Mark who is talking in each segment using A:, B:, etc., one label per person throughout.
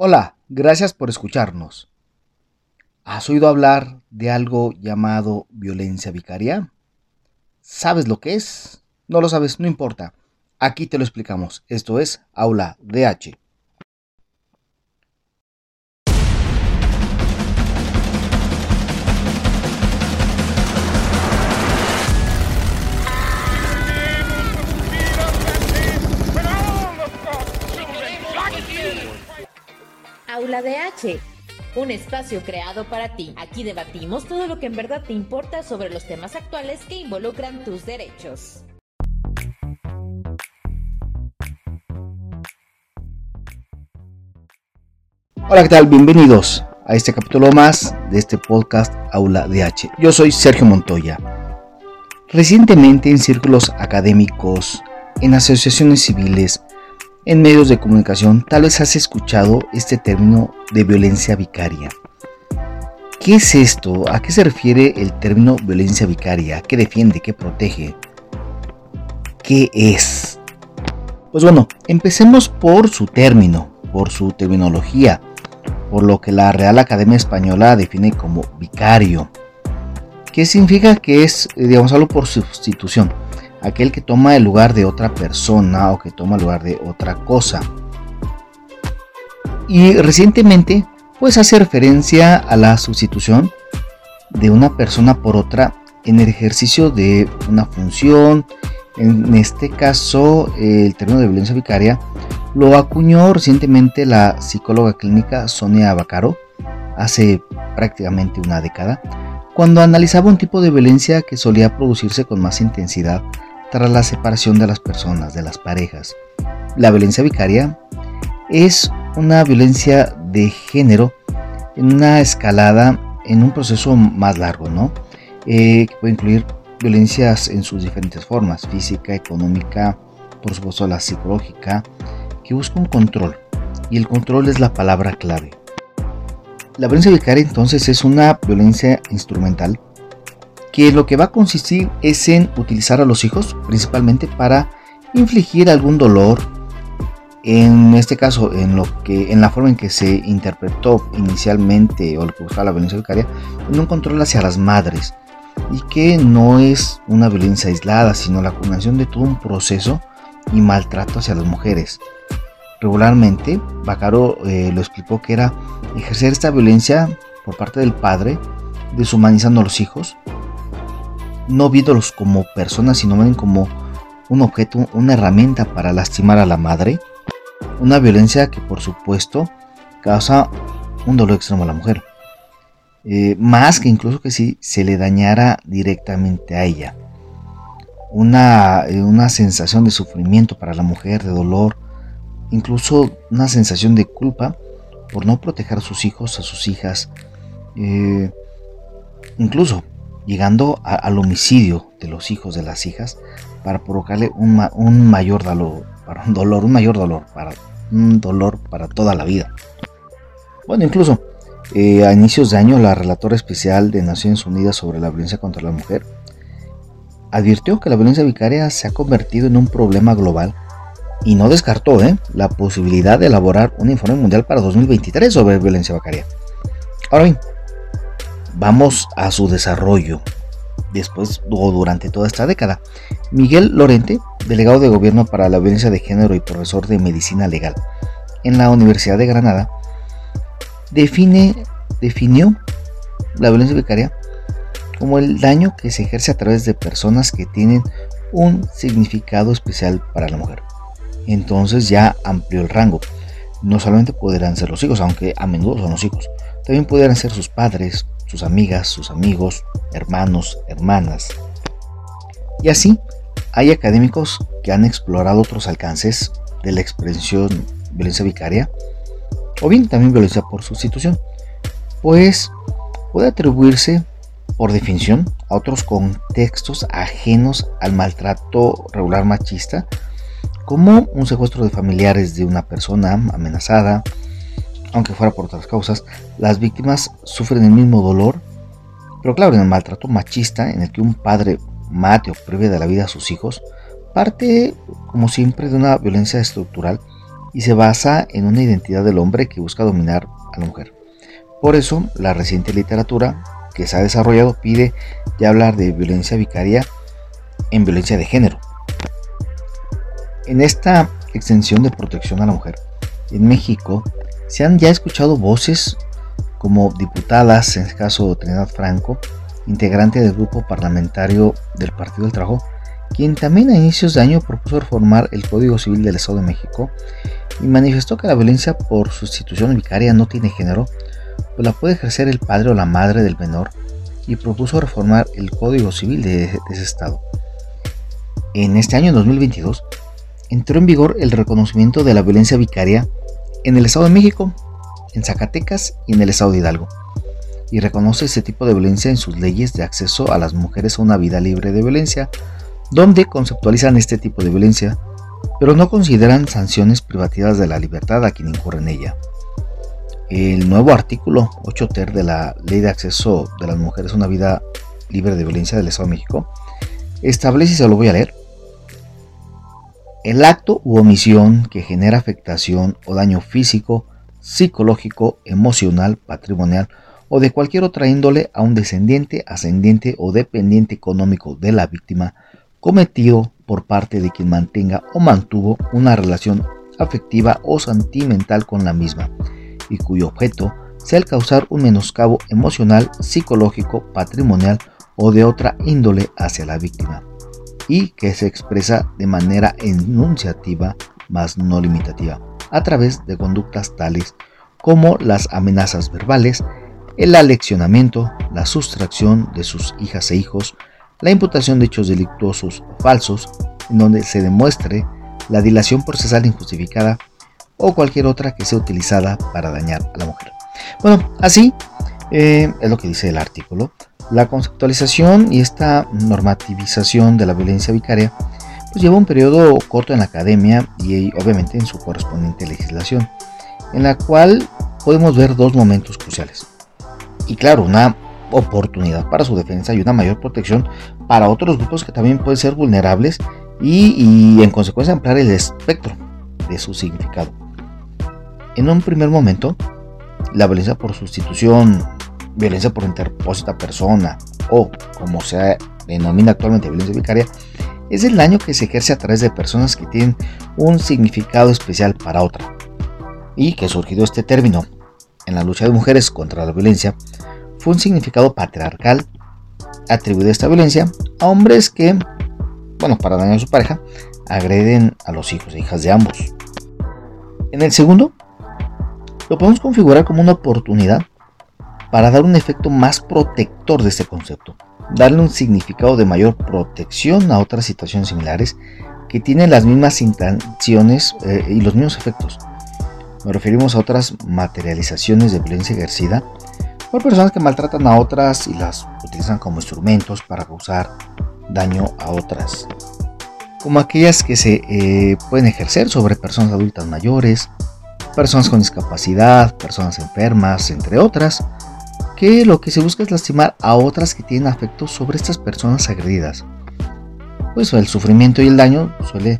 A: Hola, gracias por escucharnos. ¿Has oído hablar de algo llamado violencia vicaria? ¿Sabes lo que es? No lo sabes, no importa. Aquí te lo explicamos. Esto es Aula DH.
B: Aula DH, un espacio creado para ti. Aquí debatimos todo lo que en verdad te importa sobre los temas actuales que involucran tus derechos.
A: Hola, ¿qué tal? Bienvenidos a este capítulo más de este podcast Aula DH. Yo soy Sergio Montoya. Recientemente en círculos académicos, en asociaciones civiles, en medios de comunicación, tal vez has escuchado este término de violencia vicaria. ¿Qué es esto? ¿A qué se refiere el término violencia vicaria? ¿Qué defiende? ¿Qué protege? ¿Qué es? Pues bueno, empecemos por su término, por su terminología, por lo que la Real Academia Española define como vicario. ¿Qué significa que es, digamos, algo por sustitución? Aquel que toma el lugar de otra persona o que toma el lugar de otra cosa. Y recientemente, pues hace referencia a la sustitución de una persona por otra en el ejercicio de una función. En este caso, el término de violencia vicaria lo acuñó recientemente la psicóloga clínica Sonia Bacaro hace prácticamente una década, cuando analizaba un tipo de violencia que solía producirse con más intensidad tras la separación de las personas, de las parejas. La violencia vicaria es una violencia de género en una escalada, en un proceso más largo, ¿no? Eh, que puede incluir violencias en sus diferentes formas, física, económica, por supuesto la psicológica, que busca un control. Y el control es la palabra clave. La violencia vicaria entonces es una violencia instrumental que lo que va a consistir es en utilizar a los hijos principalmente para infligir algún dolor, en este caso en lo que en la forma en que se interpretó inicialmente o lo que buscaba la violencia vicaria, en un control hacia las madres y que no es una violencia aislada, sino la combinación de todo un proceso y maltrato hacia las mujeres. Regularmente, Bacaro eh, lo explicó que era ejercer esta violencia por parte del padre, deshumanizando a los hijos, no viéndolos como personas, sino como un objeto, una herramienta para lastimar a la madre. Una violencia que por supuesto causa un dolor extremo a la mujer. Eh, más que incluso que si se le dañara directamente a ella. Una, eh, una, sensación de sufrimiento para la mujer, de dolor, incluso una sensación de culpa por no proteger a sus hijos, a sus hijas, eh, incluso llegando al homicidio de los hijos de las hijas para provocarle un, mayor dolor, para un mayor dolor, un dolor para toda la vida. Bueno, incluso eh, a inicios de año la relatora especial de Naciones Unidas sobre la violencia contra la mujer advirtió que la violencia vicaria se ha convertido en un problema global y no descartó ¿eh? la posibilidad de elaborar un informe mundial para 2023 sobre violencia vicaria. Ahora bien, Vamos a su desarrollo después o durante toda esta década. Miguel Lorente, delegado de gobierno para la violencia de género y profesor de medicina legal en la Universidad de Granada, define, definió la violencia vicaria como el daño que se ejerce a través de personas que tienen un significado especial para la mujer. Entonces ya amplió el rango. No solamente podrán ser los hijos, aunque a menudo son los hijos, también podrán ser sus padres, sus amigas, sus amigos, hermanos, hermanas. Y así, hay académicos que han explorado otros alcances de la expresión violencia vicaria, o bien también violencia por sustitución, pues puede atribuirse por definición a otros contextos ajenos al maltrato regular machista, como un secuestro de familiares de una persona amenazada, aunque fuera por otras causas, las víctimas sufren el mismo dolor, pero claro, en el maltrato machista en el que un padre mate o prive de la vida a sus hijos, parte como siempre de una violencia estructural y se basa en una identidad del hombre que busca dominar a la mujer. Por eso, la reciente literatura que se ha desarrollado pide ya hablar de violencia vicaria en violencia de género. En esta extensión de protección a la mujer, en México se han ya escuchado voces como diputadas, en este caso Trinidad Franco, integrante del grupo parlamentario del Partido del Trabajo, quien también a inicios de año propuso reformar el Código Civil del Estado de México y manifestó que la violencia por sustitución vicaria no tiene género, pues la puede ejercer el padre o la madre del menor y propuso reformar el Código Civil de, ese estado. En este año 2022 entró en vigor el reconocimiento de la violencia vicaria en el Estado de México, en Zacatecas y en el Estado de Hidalgo, y reconoce ese tipo de violencia en sus leyes de acceso a las mujeres a una vida libre de violencia, donde conceptualizan este tipo de violencia, pero no consideran sanciones privativas de la libertad a quien incurre en ella. El nuevo artículo 8 ter de la Ley de Acceso de las Mujeres a una vida libre de violencia del Estado de México establece, y se lo voy a leer, el acto u omisión que genera afectación o daño físico, psicológico, emocional, patrimonial o de cualquier otra índole a un descendiente, ascendiente o dependiente económico de la víctima cometido por parte de quien mantenga o mantuvo una relación afectiva o sentimental con la misma y cuyo objeto sea el causar un menoscabo emocional, psicológico, patrimonial o de otra índole hacia la víctima y que se expresa de manera enunciativa más no limitativa a través de conductas tales como las amenazas verbales, el aleccionamiento, la sustracción de sus hijas e hijos, la imputación de hechos delictuosos o falsos, en donde se demuestre la dilación procesal injustificada o cualquier otra que sea utilizada para dañar a la mujer. Bueno, así eh, es lo que dice el artículo. La conceptualización y esta normativización de la violencia vicaria pues lleva un periodo corto en la academia y obviamente en su correspondiente legislación, en la cual podemos ver dos momentos cruciales. Y claro, una oportunidad para su defensa y una mayor protección para otros grupos que también pueden ser vulnerables y, en consecuencia ampliar el espectro de su significado. En un primer momento, la violencia por sustitución, violencia por interpósita persona o como se denomina actualmente violencia vicaria, es el daño que se ejerce a través de personas que tienen un significado especial para otra. Y que surgido este término en la lucha de mujeres contra la violencia, fue un significado patriarcal atribuido a esta violencia a hombres que, bueno, para dañar a su pareja, agreden a los hijos e hijas de ambos. En el segundo, lo podemos configurar como una oportunidad para dar un efecto más protector de este concepto, darle un significado de mayor protección a otras situaciones similares que tienen las mismas intenciones eh, y los mismos efectos. Nos referimos a otras materializaciones de violencia ejercida por personas que maltratan a otras y las utilizan como instrumentos para causar daño a otras, como aquellas que se eh, pueden ejercer sobre personas adultas mayores, personas con discapacidad, personas enfermas, entre otras, que lo que se busca es lastimar a otras que tienen afectos sobre estas personas agredidas. Pues el sufrimiento y el daño suele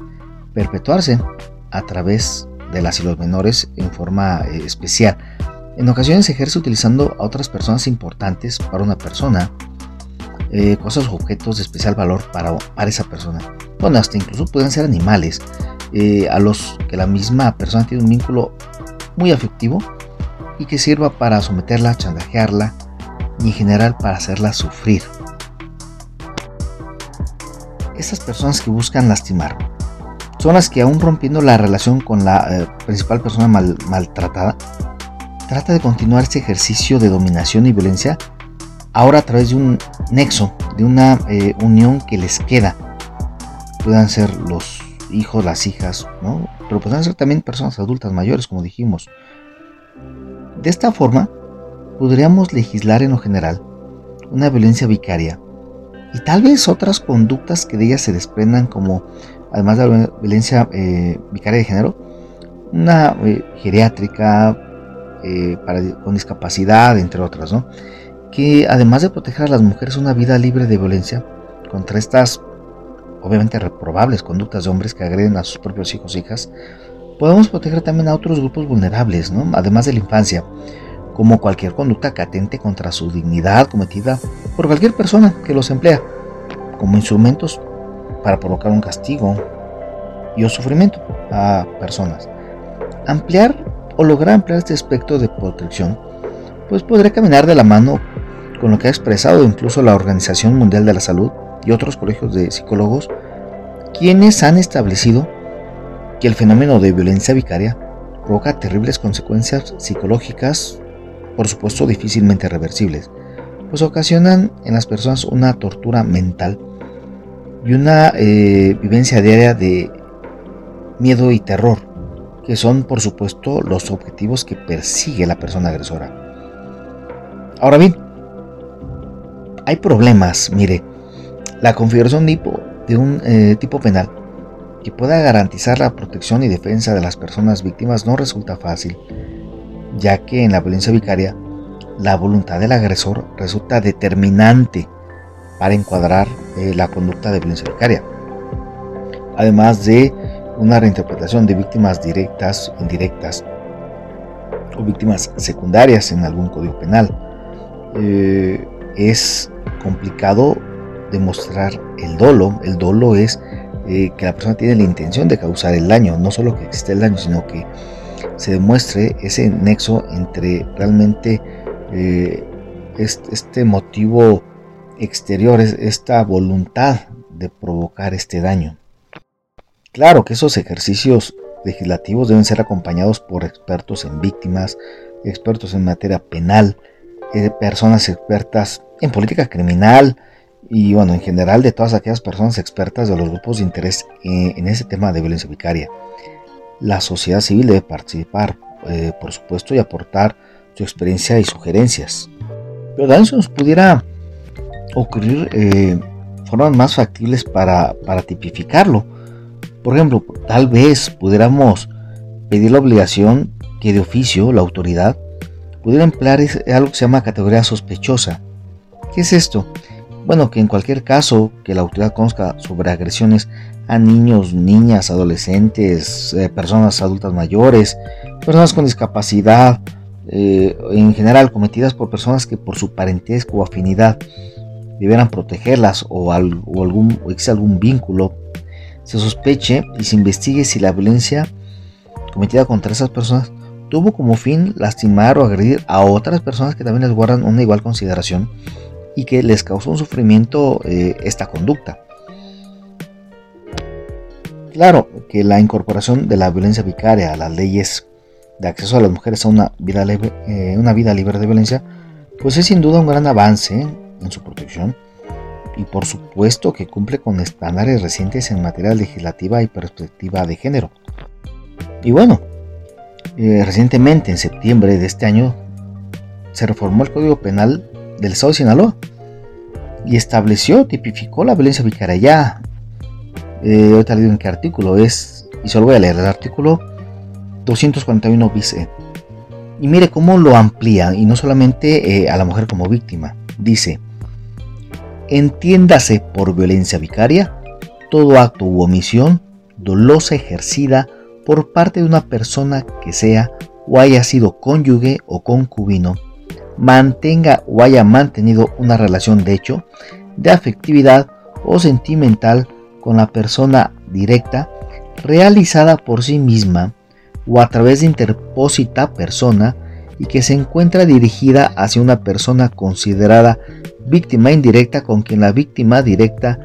A: perpetuarse a través de las y los menores en forma eh, especial, en ocasiones se ejerce utilizando a otras personas importantes para una persona, eh, cosas o objetos de especial valor para, para, esa persona. Bueno, hasta incluso pueden ser animales eh, a los que la misma persona tiene un vínculo muy afectivo y que sirva para someterla, chantajearla y en general para hacerla sufrir. Estas personas que buscan lastimar son las que aún rompiendo la relación con la eh, principal persona maltratada, trata de continuar este ejercicio de dominación y violencia ahora a través de un nexo, de una eh, unión que les queda. Puedan ser los hijos, las hijas, ¿no? pero pueden ser también personas adultas mayores, como dijimos. De esta forma, podríamos legislar en lo general una violencia vicaria y tal vez otras conductas que de ella se desprendan como, además de la violencia eh, vicaria de género, una eh, geriátrica, eh, para, con discapacidad, entre otras, ¿no? que además de proteger a las mujeres una vida libre de violencia contra estas obviamente reprobables conductas de hombres que agreden a sus propios hijos e hijas, podemos proteger también a otros grupos vulnerables, además de la infancia, como cualquier conducta que atente contra su dignidad cometida por cualquier persona que los emplea, como instrumentos para provocar un castigo y o sufrimiento a personas. Ampliar o lograr ampliar este aspecto de protección, pues podría caminar de la mano con lo que ha expresado incluso la Organización Mundial de la Salud y otros colegios de psicólogos, quienes han establecido que el fenómeno de violencia vicaria provoca terribles consecuencias psicológicas, por supuesto difícilmente reversibles, pues ocasionan en las personas una tortura mental y una eh, vivencia diaria de miedo y terror, que son por supuesto los objetivos que persigue la persona agresora. Ahora bien, hay problemas, mire, la configuración de un eh, tipo penal que pueda garantizar la protección y defensa de las personas víctimas no resulta fácil, ya que en la violencia vicaria la voluntad del agresor resulta determinante para encuadrar eh, la conducta de violencia vicaria. Además de una reinterpretación de víctimas directas, indirectas o víctimas secundarias en algún código penal. Eh, es complicado demostrar el dolo. El dolo es eh, que la persona tiene la intención de causar el daño, no solo que existe el daño, sino que se demuestre ese nexo entre realmente este motivo exterior, esta voluntad de provocar este daño. Claro que esos ejercicios legislativos deben ser acompañados por expertos en víctimas, expertos en materia penal, eh, personas expertas en política criminal y bueno, en general de todas aquellas personas expertas de los grupos de interés eh, en ese tema de violencia vicaria. La sociedad civil debe participar, eh, por supuesto, y aportar su experiencia y sugerencias. Pero también se nos pudiera ocurrir eh, formas más factibles para, para tipificarlo. Por ejemplo, tal vez pudiéramos pedir la obligación que de oficio la autoridad pudiera emplear algo que se llama categoría sospechosa. ¿Qué es esto? Bueno, que en cualquier caso que la autoridad conozca sobre agresiones a niños, niñas, adolescentes, eh, personas adultas mayores, personas con discapacidad, eh, en general cometidas por personas que por su parentesco o afinidad debieran protegerlas o, algún, existe algún vínculo, se sospeche y se investigue si la violencia cometida contra esas personas tuvo como fin lastimar o agredir a otras personas que también les guardan una igual consideración y que les causó un sufrimiento eh, esta conducta. Claro que la incorporación de la violencia vicaria a las leyes de acceso a las mujeres a una vida, libre, eh, una vida libre de violencia, pues es sin duda un gran avance en su protección y por supuesto que cumple con estándares recientes en materia legislativa y perspectiva de género. Y bueno, eh, recientemente en septiembre de este año se reformó el Código Penal del Estado de Sinaloa y estableció, tipificó la violencia vicaria. Ya, eh, ahorita le digo en qué artículo es, y solo voy a leer el artículo 241 bis. Y mire cómo lo amplía, y no solamente eh, a la mujer como víctima. Dice, entiéndase por violencia vicaria todo acto u omisión dolosa ejercida por parte de una persona que sea o haya sido cónyuge o concubino, mantenga o haya mantenido una relación de hecho, de afectividad o sentimental con la persona directa, realizada por sí misma o a través de interpósita persona y que se encuentra dirigida hacia una persona considerada víctima indirecta con quien la víctima directa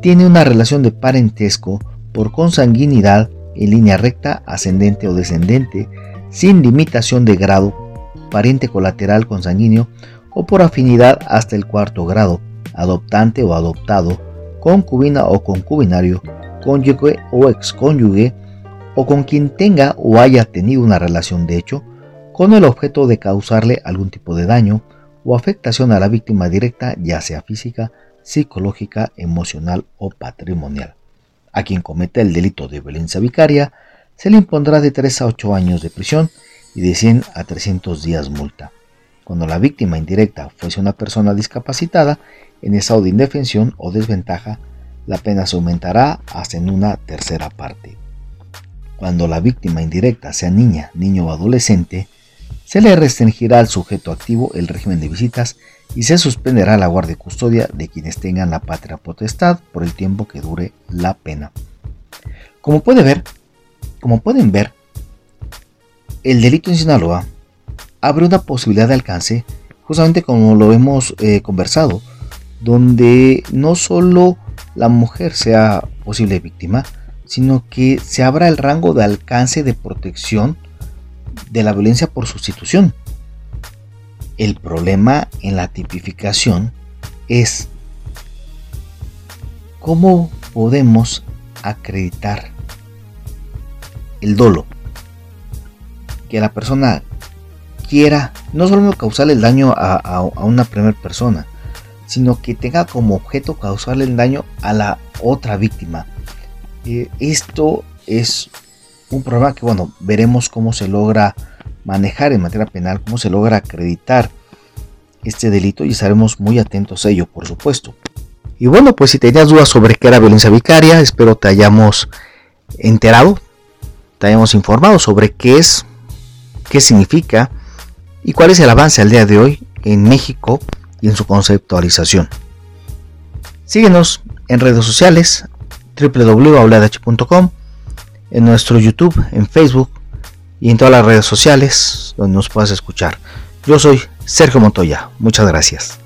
A: tiene una relación de parentesco por consanguinidad en línea recta, ascendente o descendente, sin limitación de grado, pariente colateral consanguíneo o por afinidad hasta el cuarto grado, adoptante o adoptado, concubina o concubinario, cónyuge o excónyuge, o con quien tenga o haya tenido una relación de hecho, con el objeto de causarle algún tipo de daño, o afectación a la víctima directa, ya sea física, psicológica, emocional o patrimonial. A quien cometa el delito de violencia vicaria, se le impondrá de 3 a 8 años de prisión y de 100 a 300 días multa. Cuando la víctima indirecta fuese una persona discapacitada, en estado de indefensión o desventaja, la pena se aumentará hasta en una tercera parte. cuando la víctima indirecta sea niña, niño o adolescente, se le restringirá al sujeto activo el régimen de visitas y se suspenderá la guardia y custodia de quienes tengan la patria potestad por el tiempo que dure la pena. Como ver, como pueden ver, el delito en Sinaloa abre una posibilidad de alcance, justamente como lo hemos eh, conversado, donde no solo la mujer sea posible víctima, sino que se abra el rango de alcance de protección de la violencia por sustitución. El problema en la tipificación es cómo podemos acreditar el dolo. Que la persona quiera no solo causarle el daño a, una primera persona, sino que tenga como objeto causarle el daño a la otra víctima. Eh, esto es un problema que, bueno, veremos cómo se logra manejar en materia penal, cómo se logra acreditar este delito y estaremos muy atentos a ello, por supuesto. Y bueno, pues si tenías dudas sobre qué era violencia vicaria, espero te hayamos enterado, te hayamos informado sobre qué es, qué significa y cuál es el avance al día de hoy en México y en su conceptualización. Síguenos en redes sociales www.auladh.com, en nuestro YouTube, en Facebook y en todas las redes sociales donde nos puedas escuchar. Yo soy Sergio Montoya. Muchas gracias.